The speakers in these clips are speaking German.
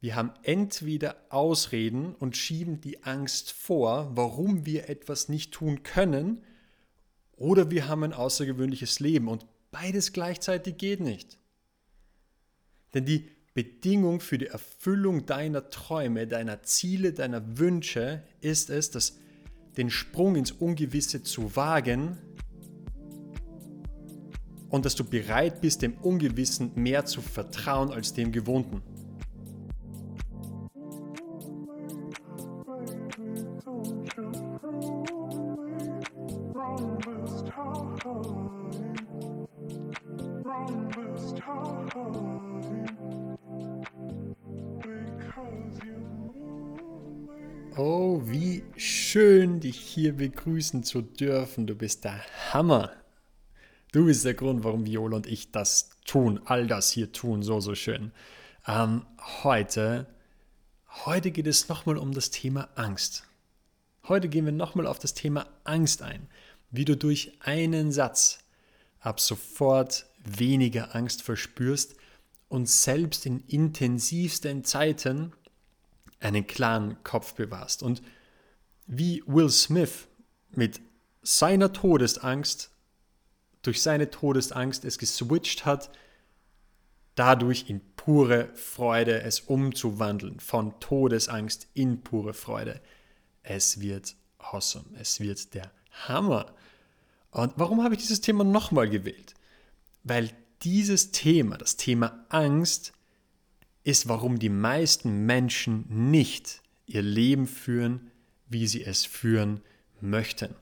Wir haben entweder Ausreden und schieben die Angst vor, warum wir etwas nicht tun können, oder wir haben ein außergewöhnliches Leben und beides gleichzeitig geht nicht. Denn die Bedingung für die Erfüllung deiner Träume, deiner Ziele, deiner Wünsche ist es, dass den Sprung ins Ungewisse zu wagen und dass du bereit bist, dem Ungewissen mehr zu vertrauen als dem Gewohnten. Hier begrüßen zu dürfen. Du bist der Hammer. Du bist der Grund, warum Viola und ich das tun, all das hier tun, so, so schön. Ähm, heute, heute geht es nochmal um das Thema Angst. Heute gehen wir nochmal auf das Thema Angst ein, wie du durch einen Satz ab sofort weniger Angst verspürst und selbst in intensivsten Zeiten einen klaren Kopf bewahrst. Und wie Will Smith mit seiner Todesangst, durch seine Todesangst es geswitcht hat, dadurch in pure Freude es umzuwandeln, von Todesangst in pure Freude. Es wird awesome, es wird der Hammer. Und warum habe ich dieses Thema nochmal gewählt? Weil dieses Thema, das Thema Angst, ist, warum die meisten Menschen nicht ihr Leben führen, wie sie es führen möchten.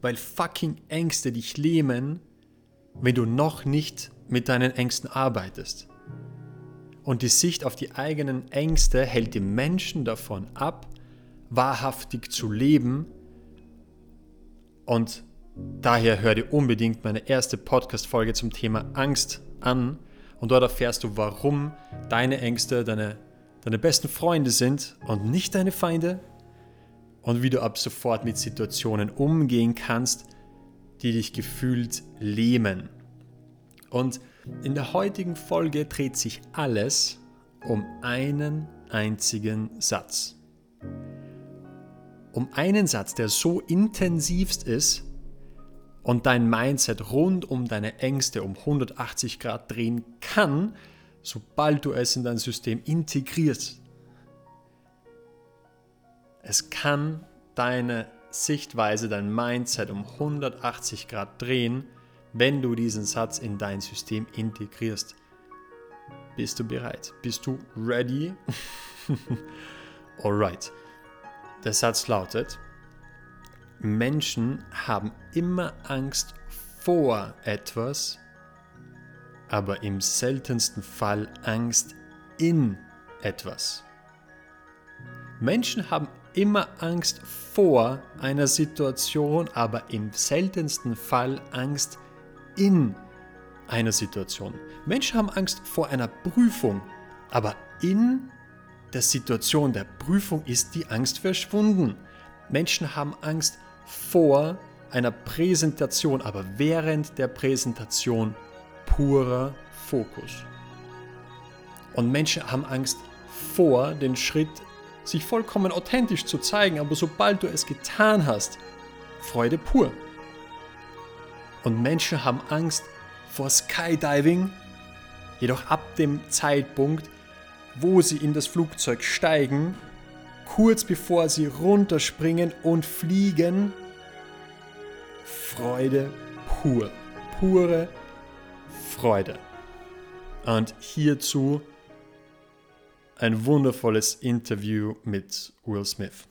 Weil fucking Ängste dich lähmen, wenn du noch nicht mit deinen Ängsten arbeitest. Und die Sicht auf die eigenen Ängste hält die Menschen davon ab, wahrhaftig zu leben. Und daher hör dir unbedingt meine erste Podcast-Folge zum Thema Angst an, und dort erfährst du, warum deine Ängste deine, deine besten Freunde sind und nicht deine Feinde. Und wie du ab sofort mit Situationen umgehen kannst, die dich gefühlt lähmen. Und in der heutigen Folge dreht sich alles um einen einzigen Satz. Um einen Satz, der so intensivst ist, und dein Mindset rund um deine Ängste um 180 Grad drehen kann, sobald du es in dein System integrierst. Es kann deine Sichtweise, dein Mindset um 180 Grad drehen, wenn du diesen Satz in dein System integrierst. Bist du bereit? Bist du ready? Alright. Der Satz lautet, Menschen haben immer Angst vor etwas, aber im seltensten Fall Angst in etwas. Menschen haben immer Angst vor einer Situation, aber im seltensten Fall Angst in einer Situation. Menschen haben Angst vor einer Prüfung, aber in der Situation der Prüfung ist die Angst verschwunden. Menschen haben Angst vor einer Präsentation, aber während der Präsentation purer Fokus. Und Menschen haben Angst vor den Schritt, sich vollkommen authentisch zu zeigen, aber sobald du es getan hast, Freude pur. Und Menschen haben Angst vor Skydiving, jedoch ab dem Zeitpunkt, wo sie in das Flugzeug steigen, kurz bevor sie runterspringen und fliegen. Freude pur. Pure Freude. Und hierzu ein wundervolles Interview mit Will Smith.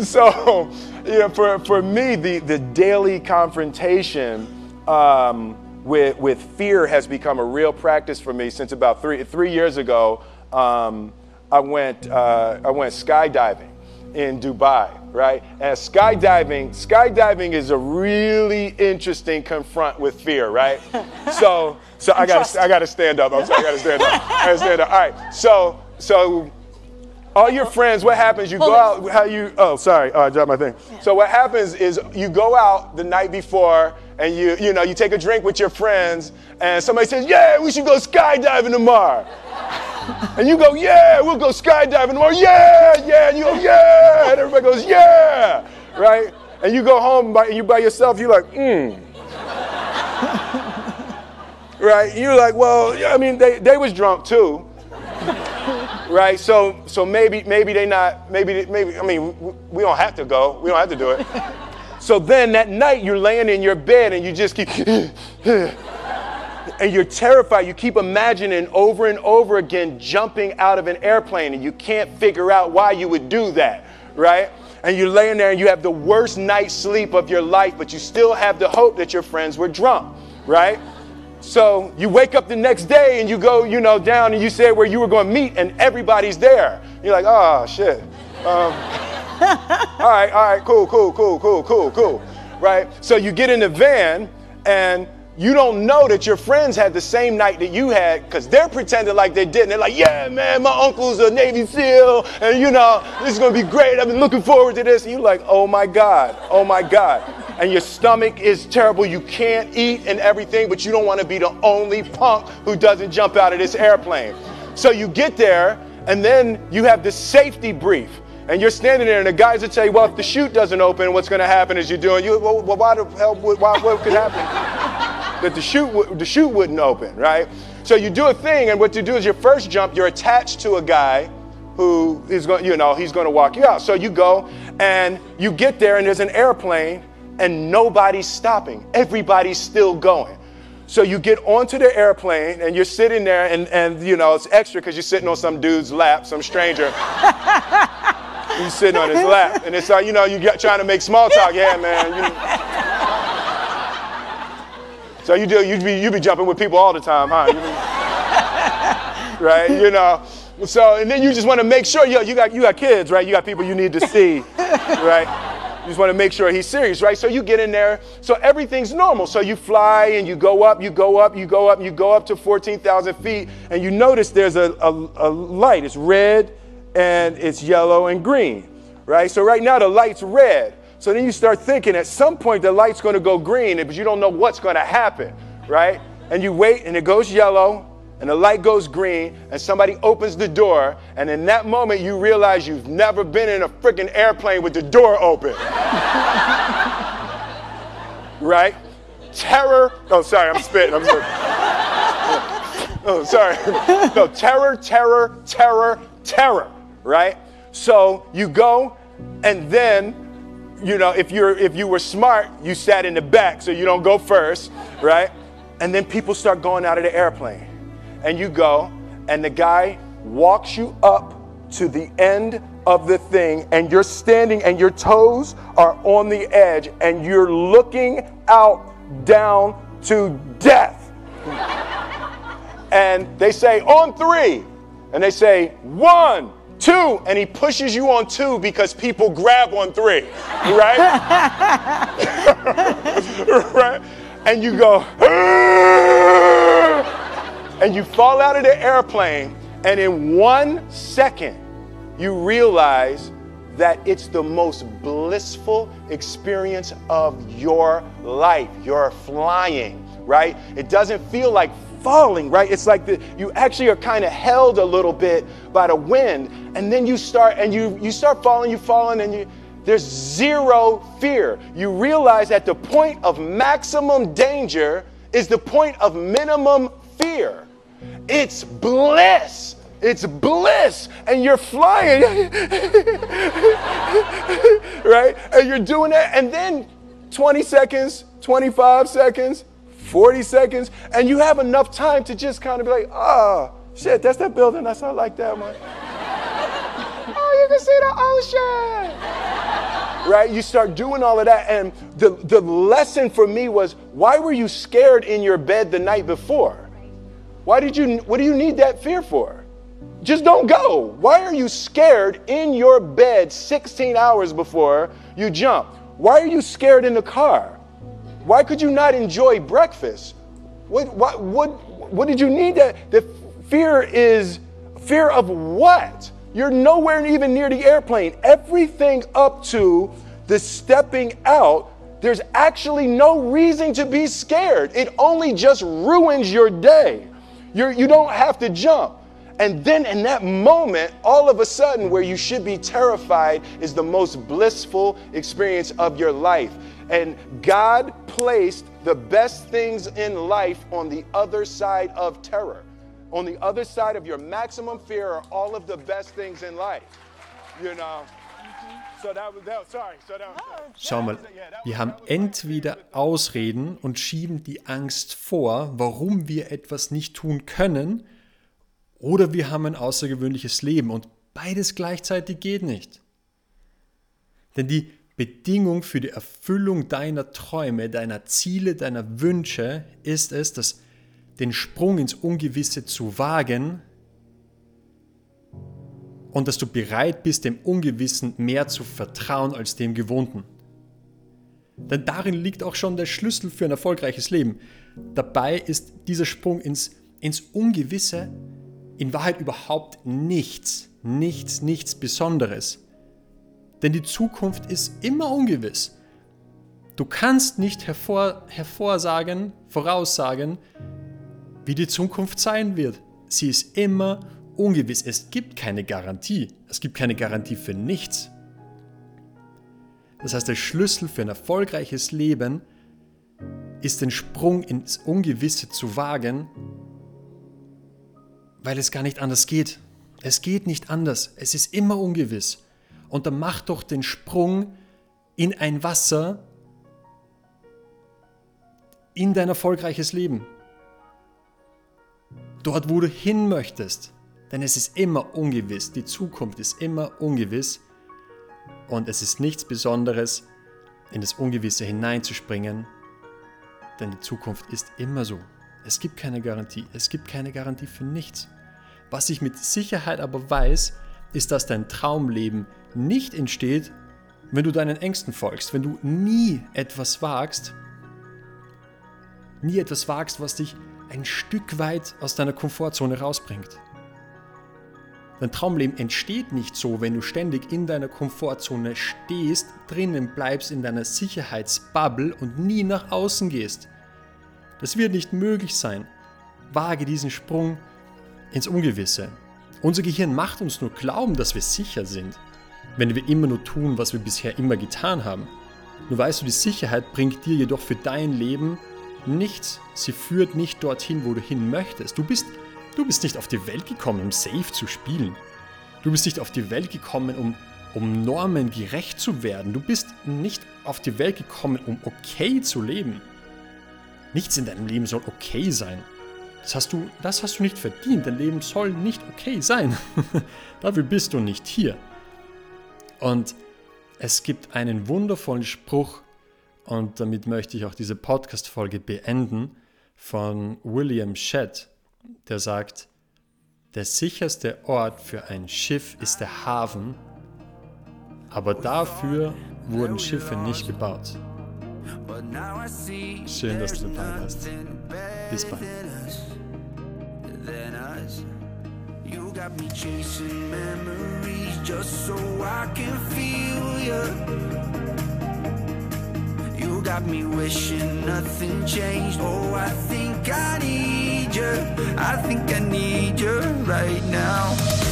So, yeah, for, for me, the, the daily confrontation um, with, with fear has become a real practice for me since about three, three years ago. Um, I, went, uh, I went skydiving in Dubai, right? And skydiving, skydiving is a really interesting confront with fear, right? so, so I got I got to stand up. I'm sorry, I got to stand up. I got to stand up. All right. So, so all your friends, what happens? You go out. How you? Oh, sorry. Uh, oh, I dropped my thing. So what happens is you go out the night before and you, you know, you take a drink with your friends, and somebody says, Yeah, we should go skydiving tomorrow. And you go, Yeah, we'll go skydiving tomorrow. Yeah, yeah. And you go, Yeah. And everybody goes, Yeah. Right? And you go home by, you by yourself, you're like, Hmm. right? You're like, Well, I mean, they, they was drunk too. right? So, so maybe, maybe they not, maybe, maybe. I mean, we, we don't have to go. We don't have to do it. So then that night you're laying in your bed and you just keep, and you're terrified. You keep imagining over and over again jumping out of an airplane and you can't figure out why you would do that, right? And you're laying there and you have the worst night's sleep of your life, but you still have the hope that your friends were drunk, right? So you wake up the next day and you go, you know, down and you say where you were going to meet and everybody's there. You're like, oh shit. Um, all right, all right, cool, cool, cool, cool, cool, cool. Right? So you get in the van and you don't know that your friends had the same night that you had because they're pretending like they didn't. They're like, yeah, man, my uncle's a Navy SEAL, and you know, this is gonna be great. I've been looking forward to this. And you're like, oh my God, oh my God. And your stomach is terrible. You can't eat and everything, but you don't wanna be the only punk who doesn't jump out of this airplane. So you get there, and then you have this safety brief and you're standing there, and the guys will tell you, well, if the chute doesn't open, what's going to happen is you're doing, you, well, why the hell, why, what could happen? That the chute, the chute wouldn't open, right? So you do a thing, and what you do is your first jump, you're attached to a guy who is going, you know, he's going to walk you out. So you go, and you get there, and there's an airplane, and nobody's stopping. Everybody's still going. So you get onto the airplane and you're sitting there, and, and you know, it's extra because you're sitting on some dude's lap, some stranger. He's sitting on his lap, and it's like, you know, you're trying to make small talk. Yeah, man. You, so you do, you be, you be jumping with people all the time, huh? Be, right? You know. So, and then you just want to make sure, yo, you got, you got kids, right? You got people you need to see, right? You just want to make sure he's serious, right? So you get in there. So everything's normal. So you fly and you go up, you go up, you go up, you go up to 14,000 feet, and you notice there's a, a, a light. It's red, and it's yellow and green, right? So right now the light's red. So then you start thinking at some point the light's going to go green, but you don't know what's going to happen, right? And you wait and it goes yellow and the light goes green and somebody opens the door and in that moment you realize you've never been in a freaking airplane with the door open. right? Terror. Oh, sorry, I'm spitting. I'm sorry. Oh, sorry. No, terror, terror, terror, terror right? So you go, and then, you know, if you're if you were smart, you sat in the back, so you don't go first, right? And then people start going out of the airplane, and you go, and the guy walks you up to the end of the thing, and you're standing, and your toes are on the edge, and you're looking out down to death. and they say, on three. And they say, one, Two, and he pushes you on two because people grab on three, right? right? And you go, ah! and you fall out of the airplane, and in one second, you realize that it's the most blissful experience of your life. You're flying, right? It doesn't feel like falling, right? It's like the, you actually are kind of held a little bit by the wind, and then you start and you you start falling, you falling, and you there's zero fear. You realize that the point of maximum danger is the point of minimum fear. It's bliss. It's bliss. And you're flying. right? And you're doing that. And then 20 seconds, 25 seconds, 40 seconds, and you have enough time to just kind of be like, oh, shit, that's that building. That's not like that one. oh, you can see the ocean. Right? You start doing all of that. And the, the lesson for me was why were you scared in your bed the night before? Why did you, what do you need that fear for? Just don't go. Why are you scared in your bed 16 hours before you jump? Why are you scared in the car? Why could you not enjoy breakfast? What, what, what, what did you need that? The fear is fear of what? You're nowhere even near the airplane. Everything up to the stepping out there's actually no reason to be scared. It only just ruins your day. You're, you don't have to jump. And then in that moment, all of a sudden, where you should be terrified is the most blissful experience of your life. And God placed the best things in life on the other side of terror. On the other side of your maximum fear are all of the best things in life. You know? So that was, that, sorry. So that, Schau mal, wir haben entweder Ausreden und schieben die Angst vor, warum wir etwas nicht tun können, oder wir haben ein außergewöhnliches Leben und beides gleichzeitig geht nicht. Denn die Bedingung für die Erfüllung deiner Träume, deiner Ziele, deiner Wünsche ist es, dass den Sprung ins Ungewisse zu wagen und dass du bereit bist, dem Ungewissen mehr zu vertrauen als dem Gewohnten. Denn darin liegt auch schon der Schlüssel für ein erfolgreiches Leben. Dabei ist dieser Sprung ins, ins Ungewisse in Wahrheit überhaupt nichts, nichts, nichts Besonderes. Denn die Zukunft ist immer ungewiss. Du kannst nicht hervor, hervorsagen, voraussagen, wie die Zukunft sein wird. Sie ist immer ungewiss. Es gibt keine Garantie. Es gibt keine Garantie für nichts. Das heißt, der Schlüssel für ein erfolgreiches Leben ist den Sprung ins Ungewisse zu wagen, weil es gar nicht anders geht. Es geht nicht anders. Es ist immer ungewiss. Und dann mach doch den Sprung in ein Wasser, in dein erfolgreiches Leben. Dort, wo du hin möchtest. Denn es ist immer ungewiss. Die Zukunft ist immer ungewiss. Und es ist nichts Besonderes, in das Ungewisse hineinzuspringen. Denn die Zukunft ist immer so. Es gibt keine Garantie. Es gibt keine Garantie für nichts. Was ich mit Sicherheit aber weiß, ist, dass dein Traumleben nicht entsteht, wenn du deinen Ängsten folgst, wenn du nie etwas wagst, nie etwas wagst, was dich ein Stück weit aus deiner Komfortzone rausbringt. Dein Traumleben entsteht nicht so, wenn du ständig in deiner Komfortzone stehst, drinnen bleibst in deiner Sicherheitsbubble und nie nach außen gehst. Das wird nicht möglich sein. Wage diesen Sprung ins Ungewisse. Unser Gehirn macht uns nur glauben, dass wir sicher sind, wenn wir immer nur tun, was wir bisher immer getan haben. Nur weißt du, die Sicherheit bringt dir jedoch für dein Leben nichts. Sie führt nicht dorthin, wo du hin möchtest. Du bist, du bist nicht auf die Welt gekommen, um safe zu spielen. Du bist nicht auf die Welt gekommen, um, um Normen gerecht zu werden. Du bist nicht auf die Welt gekommen, um okay zu leben. Nichts in deinem Leben soll okay sein. Das hast du, das hast du nicht verdient. Dein Leben soll nicht okay sein. Dafür bist du nicht hier. Und es gibt einen wundervollen Spruch, und damit möchte ich auch diese Podcast-Folge beenden, von William Shedd, der sagt, der sicherste Ort für ein Schiff ist der Hafen, aber dafür wurden Schiffe nicht gebaut. Schön, dass du dabei warst. Bis bald. You got me chasing memories just so I can feel you. You got me wishing nothing changed. Oh, I think I need you. I think I need you right now.